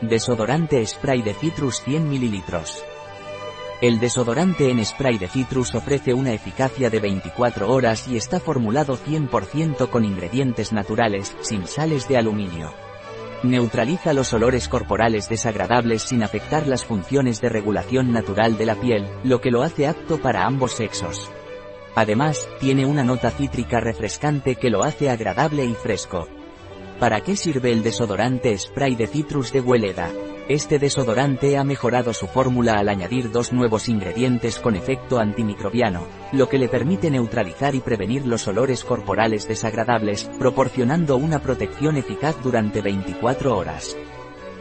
Desodorante spray de citrus 100 ml. El desodorante en spray de citrus ofrece una eficacia de 24 horas y está formulado 100% con ingredientes naturales, sin sales de aluminio. Neutraliza los olores corporales desagradables sin afectar las funciones de regulación natural de la piel, lo que lo hace apto para ambos sexos. Además, tiene una nota cítrica refrescante que lo hace agradable y fresco. ¿Para qué sirve el desodorante spray de citrus de Hueleda? Este desodorante ha mejorado su fórmula al añadir dos nuevos ingredientes con efecto antimicrobiano, lo que le permite neutralizar y prevenir los olores corporales desagradables, proporcionando una protección eficaz durante 24 horas.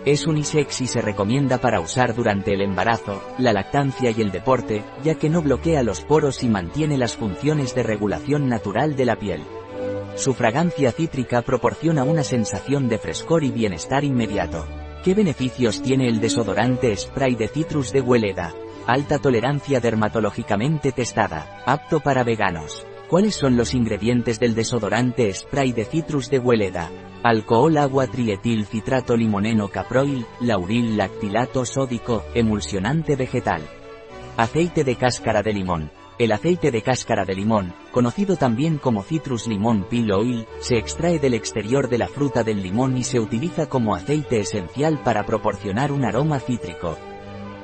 Es unisex y se recomienda para usar durante el embarazo, la lactancia y el deporte, ya que no bloquea los poros y mantiene las funciones de regulación natural de la piel. Su fragancia cítrica proporciona una sensación de frescor y bienestar inmediato. ¿Qué beneficios tiene el desodorante spray de citrus de Hueleda? Alta tolerancia dermatológicamente testada, apto para veganos. ¿Cuáles son los ingredientes del desodorante spray de citrus de Hueleda? Alcohol, agua, trietil, citrato, limoneno, caproil, lauril, lactilato sódico, emulsionante vegetal. Aceite de cáscara de limón. El aceite de cáscara de limón, conocido también como citrus limón peel oil, se extrae del exterior de la fruta del limón y se utiliza como aceite esencial para proporcionar un aroma cítrico.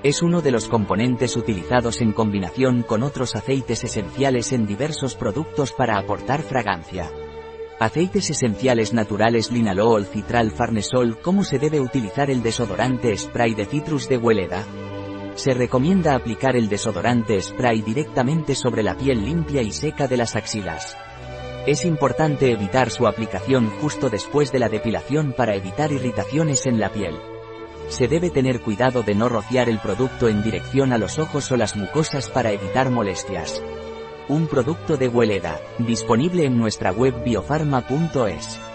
Es uno de los componentes utilizados en combinación con otros aceites esenciales en diversos productos para aportar fragancia. Aceites esenciales naturales linalool citral farnesol ¿Cómo se debe utilizar el desodorante spray de citrus de Hueleda? Se recomienda aplicar el desodorante spray directamente sobre la piel limpia y seca de las axilas. Es importante evitar su aplicación justo después de la depilación para evitar irritaciones en la piel. Se debe tener cuidado de no rociar el producto en dirección a los ojos o las mucosas para evitar molestias. Un producto de Hueleda, disponible en nuestra web biofarma.es.